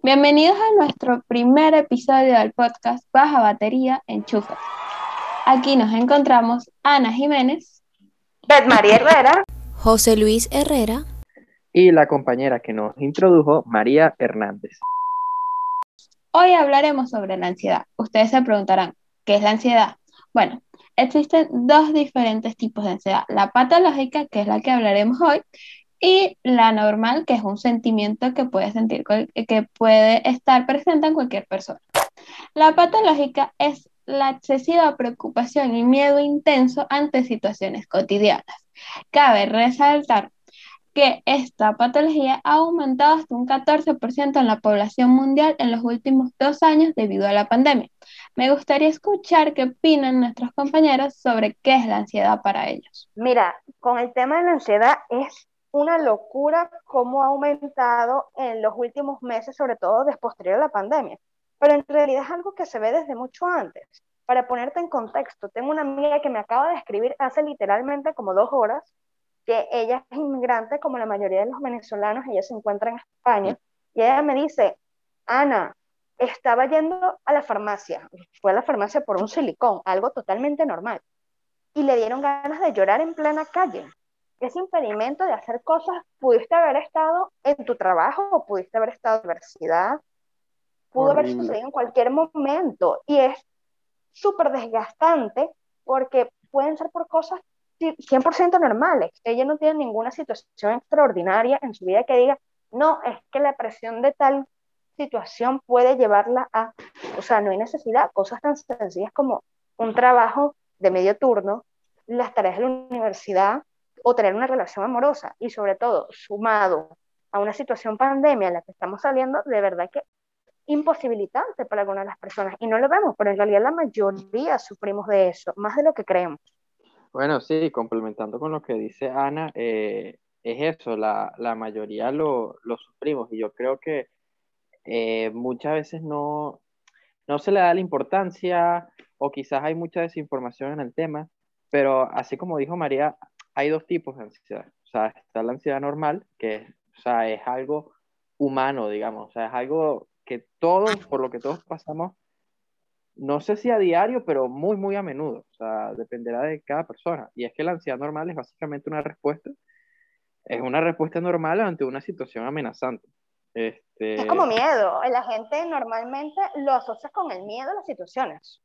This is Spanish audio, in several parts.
Bienvenidos a nuestro primer episodio del podcast Baja Batería Enchufa. Aquí nos encontramos Ana Jiménez, Bet María Herrera, José Luis Herrera y la compañera que nos introdujo, María Hernández. Hoy hablaremos sobre la ansiedad. Ustedes se preguntarán, ¿qué es la ansiedad? Bueno, existen dos diferentes tipos de ansiedad. La patológica, que es la que hablaremos hoy, y la normal, que es un sentimiento que puede sentir, que puede estar presente en cualquier persona. La patológica es la excesiva preocupación y miedo intenso ante situaciones cotidianas. Cabe resaltar que esta patología ha aumentado hasta un 14% en la población mundial en los últimos dos años debido a la pandemia. Me gustaría escuchar qué opinan nuestros compañeros sobre qué es la ansiedad para ellos. Mira, con el tema de la ansiedad es una locura cómo ha aumentado en los últimos meses, sobre todo después de la pandemia. Pero en realidad es algo que se ve desde mucho antes. Para ponerte en contexto, tengo una amiga que me acaba de escribir hace literalmente como dos horas que ella es inmigrante como la mayoría de los venezolanos, ella se encuentra en España, y ella me dice, Ana, estaba yendo a la farmacia, fue a la farmacia por un silicón, algo totalmente normal, y le dieron ganas de llorar en plena calle ese impedimento de hacer cosas, pudiste haber estado en tu trabajo o pudiste haber estado en la universidad, pudo haber sucedido en cualquier momento y es súper desgastante porque pueden ser por cosas 100% normales. Ella no tiene ninguna situación extraordinaria en su vida que diga, no, es que la presión de tal situación puede llevarla a, o sea, no hay necesidad, cosas tan sencillas como un trabajo de medio turno, las tareas de la universidad, o tener una relación amorosa. Y sobre todo sumado a una situación pandemia en la que estamos saliendo, de verdad que imposibilitante para algunas de las personas. Y no lo vemos, pero en realidad la mayoría sufrimos de eso, más de lo que creemos. Bueno, sí, complementando con lo que dice Ana, eh, es eso, la, la mayoría lo, lo, sufrimos. Y yo creo que eh, muchas veces no, no se le da la importancia o quizás hay mucha desinformación en el tema, pero así como dijo María, hay dos tipos de ansiedad. O sea, está la ansiedad normal, que o sea, es algo humano, digamos. O sea, es algo que todos, por lo que todos pasamos, no sé si a diario, pero muy, muy a menudo. O sea, dependerá de cada persona. Y es que la ansiedad normal es básicamente una respuesta. Es una respuesta normal ante una situación amenazante. Este... Es como miedo. La gente normalmente lo asocia con el miedo a las situaciones.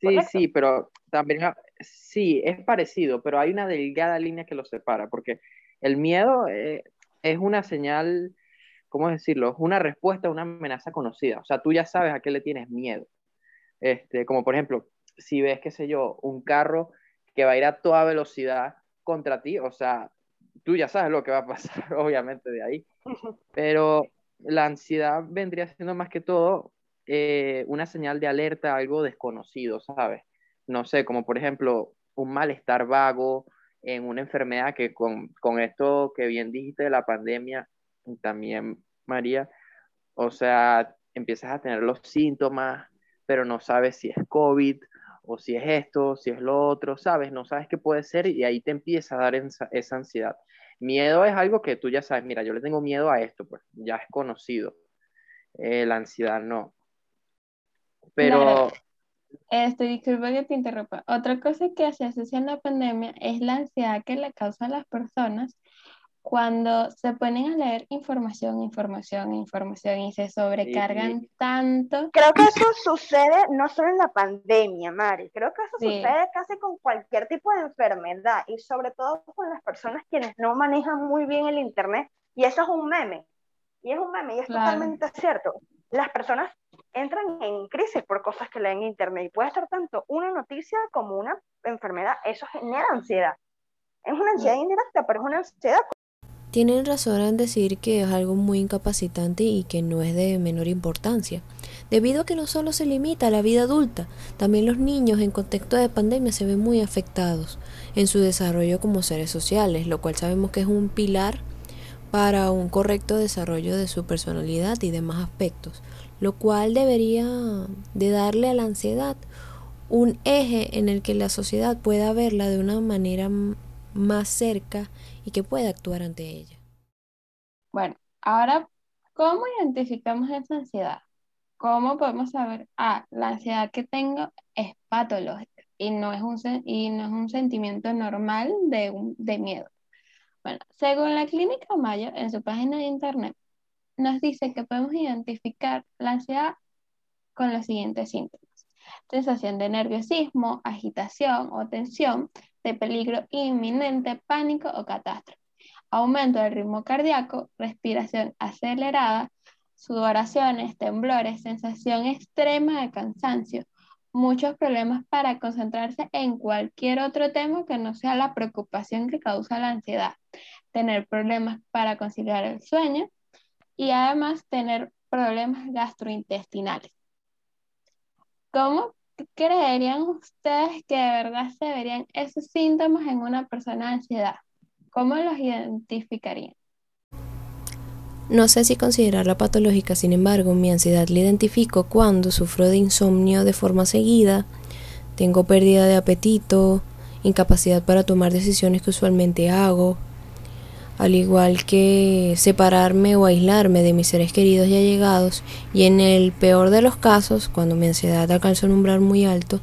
Sí, sí, pero también sí, es parecido, pero hay una delgada línea que lo separa, porque el miedo eh, es una señal, ¿cómo decirlo? Es una respuesta a una amenaza conocida. O sea, tú ya sabes a qué le tienes miedo. Este, como por ejemplo, si ves, qué sé yo, un carro que va a ir a toda velocidad contra ti, o sea, tú ya sabes lo que va a pasar, obviamente, de ahí. Pero la ansiedad vendría siendo más que todo eh, una señal de alerta, algo desconocido, ¿sabes? No sé, como por ejemplo un malestar vago en una enfermedad que con, con esto que bien dijiste de la pandemia, también María, o sea, empiezas a tener los síntomas, pero no sabes si es COVID o si es esto, si es lo otro, ¿sabes? No sabes qué puede ser y ahí te empieza a dar esa, ansiedad. Miedo es algo que tú ya sabes, mira, yo le tengo miedo a esto, pues ya es conocido. Eh, la ansiedad no. Pero... Estoy, disculpa que te interrumpa. Otra cosa que se asocia en la pandemia es la ansiedad que le causan las personas cuando se ponen a leer información, información, información y se sobrecargan tanto. Creo que eso sucede no solo en la pandemia, Mari, creo que eso sucede casi con cualquier tipo de enfermedad y sobre todo con las personas quienes no manejan muy bien el Internet y eso es un meme. Y es un meme y es totalmente cierto. Las personas entran en crisis por cosas que leen en internet y puede ser tanto una noticia como una enfermedad. Eso genera ansiedad. Es una ansiedad indirecta, pero es una ansiedad. Tienen razón en decir que es algo muy incapacitante y que no es de menor importancia, debido a que no solo se limita a la vida adulta, también los niños en contexto de pandemia se ven muy afectados en su desarrollo como seres sociales, lo cual sabemos que es un pilar para un correcto desarrollo de su personalidad y demás aspectos lo cual debería de darle a la ansiedad un eje en el que la sociedad pueda verla de una manera más cerca y que pueda actuar ante ella. Bueno, ahora ¿Cómo identificamos esa ansiedad? ¿Cómo podemos saber, ah, la ansiedad que tengo es patológica y no es un, y no es un sentimiento normal de, de miedo? Según la Clínica Mayo, en su página de internet, nos dice que podemos identificar la ansiedad con los siguientes síntomas. Sensación de nerviosismo, agitación o tensión, de peligro inminente, pánico o catástrofe. Aumento del ritmo cardíaco, respiración acelerada, sudoraciones, temblores, sensación extrema de cansancio, muchos problemas para concentrarse en cualquier otro tema que no sea la preocupación que causa la ansiedad, tener problemas para conciliar el sueño y además tener problemas gastrointestinales. ¿Cómo creerían ustedes que de verdad se verían esos síntomas en una persona de ansiedad? ¿Cómo los identificarían? No sé si considerarla patológica, sin embargo, mi ansiedad la identifico cuando sufro de insomnio de forma seguida, tengo pérdida de apetito, incapacidad para tomar decisiones que usualmente hago, al igual que separarme o aislarme de mis seres queridos y allegados, y en el peor de los casos, cuando mi ansiedad alcanza un umbral muy alto,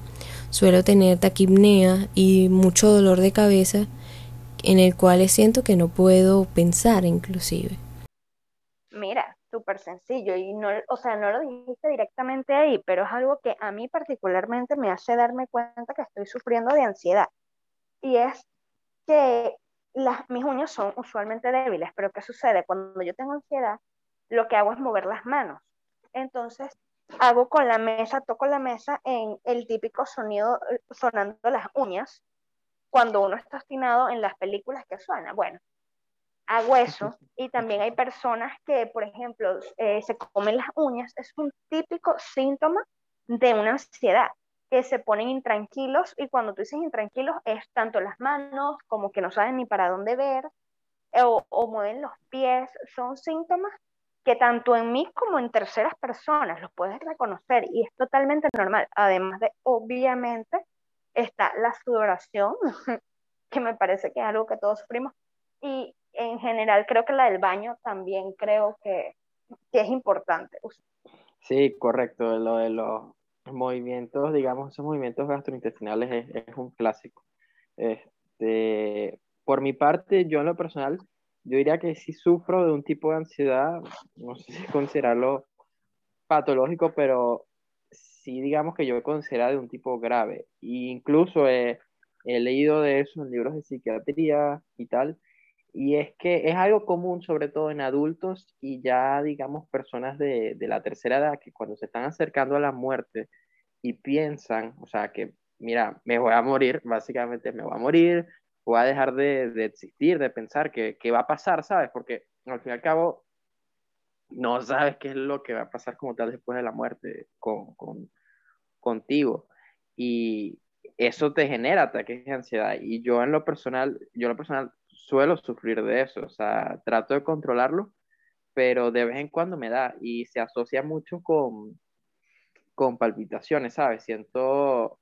suelo tener taquipnea y mucho dolor de cabeza, en el cual siento que no puedo pensar inclusive. Mira, súper sencillo y no, o sea, no lo dijiste directamente ahí, pero es algo que a mí particularmente me hace darme cuenta que estoy sufriendo de ansiedad. Y es que las, mis uñas son usualmente débiles, pero ¿qué sucede? Cuando yo tengo ansiedad, lo que hago es mover las manos. Entonces, hago con la mesa, toco la mesa en el típico sonido eh, sonando las uñas, cuando uno está obstinado en las películas que suena. Bueno, hago eso. Y también hay personas que, por ejemplo, eh, se comen las uñas. Es un típico síntoma de una ansiedad, que se ponen intranquilos y cuando tú dices intranquilos es tanto las manos como que no saben ni para dónde ver eh, o, o mueven los pies. Son síntomas que tanto en mí como en terceras personas los puedes reconocer y es totalmente normal. Además de, obviamente, está la sudoración, que me parece que es algo que todos sufrimos, y en general creo que la del baño también creo que, es importante. Sí, correcto. Lo de los movimientos, digamos, esos movimientos gastrointestinales es, un clásico. Este, por mi parte, yo en lo personal, yo diría que sí sufro de un tipo de ansiedad, no sé si considerarlo patológico, pero sí digamos que yo considero de un tipo grave. E incluso he, he leído de eso en libros de psiquiatría y tal, y es que es algo común, sobre todo en adultos y ya, digamos, personas de, de, la tercera edad, que cuando se están acercando a la muerte y piensan, o sea, que, mira, me voy a morir, básicamente me voy a morir, voy a dejar de, de existir, de pensar que, va a pasar, ¿sabes? Porque al fin y al cabo no sabes qué es lo que va a pasar como tal después de la muerte con, con, contigo. Y eso te genera ataques de ansiedad. Y yo en lo personal, yo en lo personal suelo sufrir de eso, o sea, trato de controlarlo, pero de vez en cuando me da y se asocia mucho con, con palpitaciones, ¿sabes? Siento,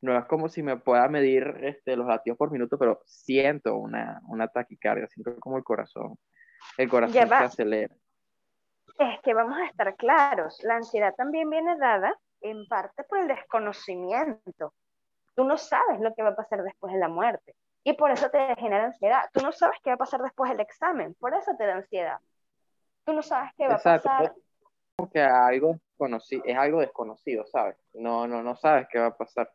no es como si me pueda medir este, los latidos por minuto, pero siento una, una taquicardia, siento como el corazón, el corazón se acelera. Es que vamos a estar claros, la ansiedad también viene dada en parte por el desconocimiento. Tú no sabes lo que va a pasar después de la muerte. Y por eso te genera ansiedad. Tú no sabes qué va a pasar después del examen, por eso te da ansiedad. Tú no sabes qué va a pasar. Porque algo es algo desconocido, ¿sabes? No, no, no sabes qué va a pasar.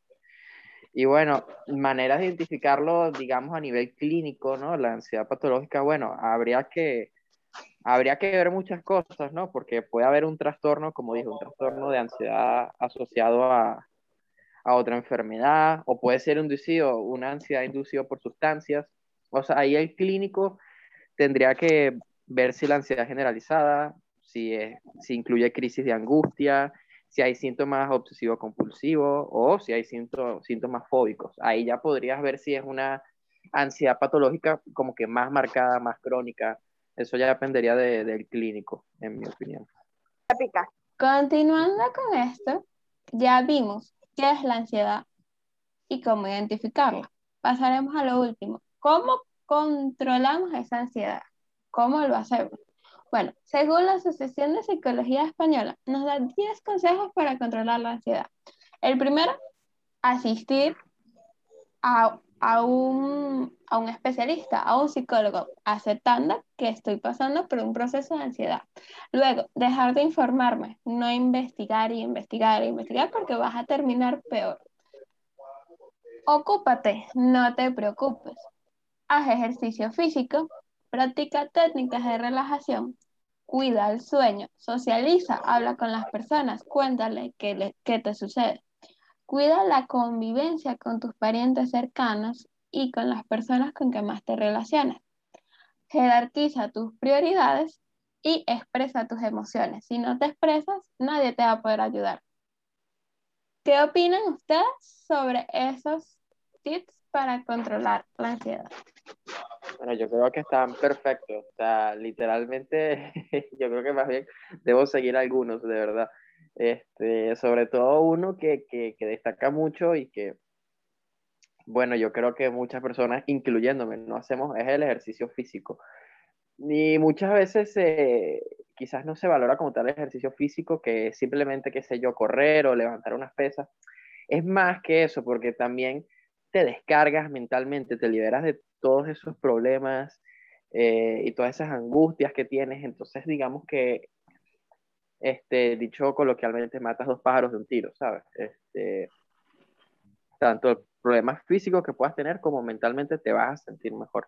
Y bueno, maneras de identificarlo, digamos, a nivel clínico, ¿no? La ansiedad patológica, bueno, habría que, habría que ver muchas cosas, ¿no? Porque puede haber un trastorno, como dijo, un trastorno de ansiedad asociado a, a otra enfermedad, o puede ser inducido, una ansiedad inducida por sustancias. O sea, ahí el clínico tendría que ver si la ansiedad generalizada, si, si incluye crisis de angustia, si hay síntomas obsesivo-compulsivos o si hay síntomas fóbicos. Ahí ya podrías ver si es una ansiedad patológica como que más marcada, más crónica. Eso ya dependería del clínico, en mi opinión. Continuando con esto, ya vimos qué es la ansiedad y cómo identificarla. Pasaremos a lo último. ¿Cómo controlamos esa ansiedad? ¿Cómo lo hacemos? Bueno, según la Asociación de Psicología Española, nos da 10 consejos para controlar la ansiedad. El primero, asistir a, un, a un especialista, a un psicólogo, aceptando que estoy pasando por un proceso de ansiedad. Luego, dejar de informarme, no investigar y investigar y investigar porque vas a terminar peor. Ocúpate, no te preocupes. Haz ejercicio físico, practica técnicas de relajación, cuida el sueño, socializa, habla con las personas, cuéntale qué, qué te sucede. Cuida la convivencia con tus parientes cercanos y con las personas con que más te relacionas. Jerarquiza tus prioridades y expresa tus emociones. Si no te expresas, nadie te va a poder ayudar. ¿Qué opinan ustedes sobre esos tips para controlar la ansiedad? Bueno, yo creo que están perfectos. O sea, literalmente, yo creo que más bien debo seguir algunos, de verdad. Este, sobre todo uno que, que, destaca mucho y que, bueno, yo creo que muchas personas, incluyéndome, no hacemos, es el ejercicio físico. Y muchas veces eh, quizás no se valora como tal el ejercicio físico, que simplemente, qué sé yo, correr o levantar unas pesas. Es más que eso, porque también te descargas mentalmente, te liberas de todos esos problemas eh, y todas esas angustias que tienes. Entonces, digamos que, este, dicho coloquialmente, matas dos pájaros de un tiro, ¿sabes? Este, tanto problemas físicos que puedas tener como mentalmente te vas a sentir mejor.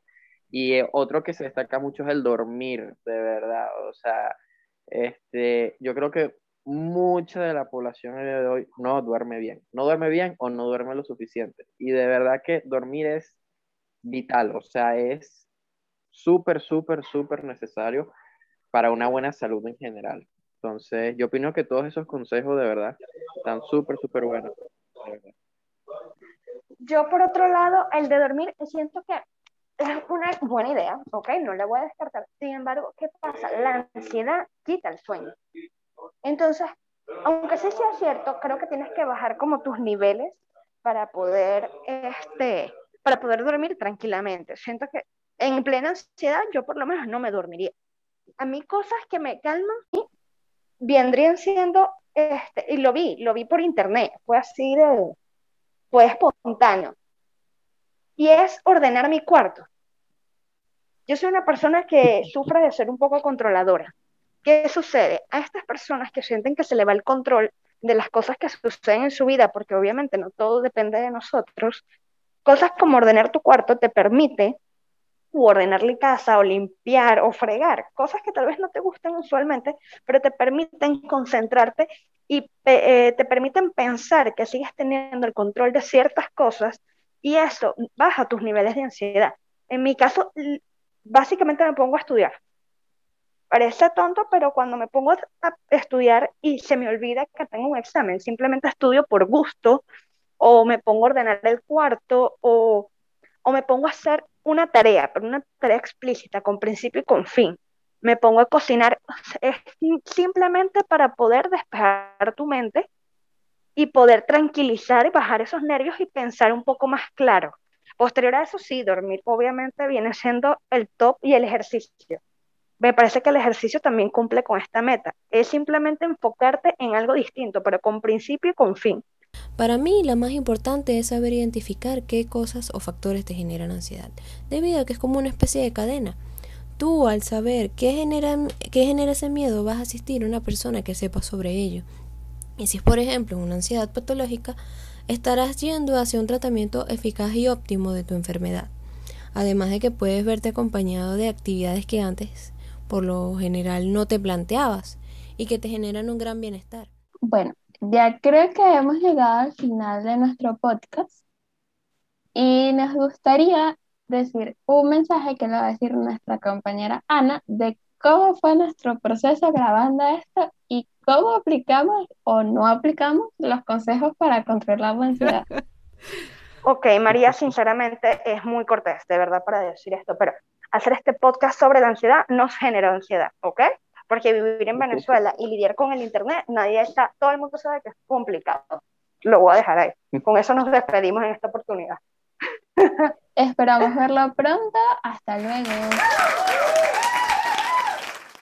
Y eh, otro que se destaca mucho es el dormir, de verdad. O sea, este, yo creo que mucha de la población de hoy no duerme bien. No duerme bien o no duerme lo suficiente. Y de verdad que dormir es vital, o sea, es súper, súper, súper necesario para una buena salud en general. Entonces, yo opino que todos esos consejos de verdad están súper, súper buenos. Yo, por otro lado, el de dormir, siento que es una buena idea, ¿ok? No la voy a descartar. Sin embargo, ¿qué pasa? La ansiedad quita el sueño. Entonces, aunque sí sea cierto, creo que tienes que bajar como tus niveles para poder, este, para poder dormir tranquilamente. Siento que en plena ansiedad yo por lo menos no me dormiría. A mí cosas que me calman vendrían siendo, este, y lo vi, lo vi por internet, fue así de, fue espontáneo. Y es ordenar mi cuarto. Yo soy una persona que sufre de ser un poco controladora. ¿Qué sucede? A estas personas que sienten que se le va el control de las cosas que suceden en su vida, porque obviamente no todo depende de nosotros, cosas como ordenar tu cuarto te permite ordenarle casa o limpiar o fregar, cosas que tal vez no te gustan usualmente, pero te permiten concentrarte y eh, te permiten pensar que sigues teniendo el control de ciertas cosas y eso baja tus niveles de ansiedad. En mi caso, básicamente me pongo a estudiar. Parece tonto, pero cuando me pongo a estudiar y se me olvida que tengo un examen, simplemente estudio por gusto o me pongo a ordenar el cuarto o, o me pongo a hacer una tarea, pero una tarea explícita, con principio y con fin. Me pongo a cocinar es simplemente para poder despejar tu mente y poder tranquilizar y bajar esos nervios y pensar un poco más claro. Posterior a eso, sí, dormir obviamente viene siendo el top y el ejercicio me parece que el ejercicio también cumple con esta meta. Es simplemente enfocarte en algo distinto, pero con principio y con fin. Para mí, la más importante es saber identificar qué cosas o factores te generan ansiedad, debido a que es como una especie de cadena. Tú, al saber qué genera, qué ese miedo, vas a asistir a una persona que sepa sobre ello. Y si es, por ejemplo, una ansiedad patológica, estarás yendo hacia un tratamiento eficaz y óptimo de tu enfermedad. Además de que puedes verte acompañado de actividades que antes por lo general no te planteabas y que te generan un gran bienestar. Bueno, ya creo que hemos llegado al final de nuestro podcast y nos gustaría decir un mensaje que le va a decir nuestra compañera Ana de cómo fue nuestro proceso grabando esto y cómo aplicamos o no aplicamos los consejos para controlar la ansiedad. Ok, María, sinceramente es muy cortés, de verdad, para decir esto, pero hacer este podcast sobre la ansiedad nos genera ansiedad, ¿ok? Porque vivir en Venezuela y lidiar con el Internet, nadie está, todo el mundo sabe que es complicado. Lo voy a dejar ahí. Con eso nos despedimos en esta oportunidad. Esperamos verlo pronto. Hasta luego.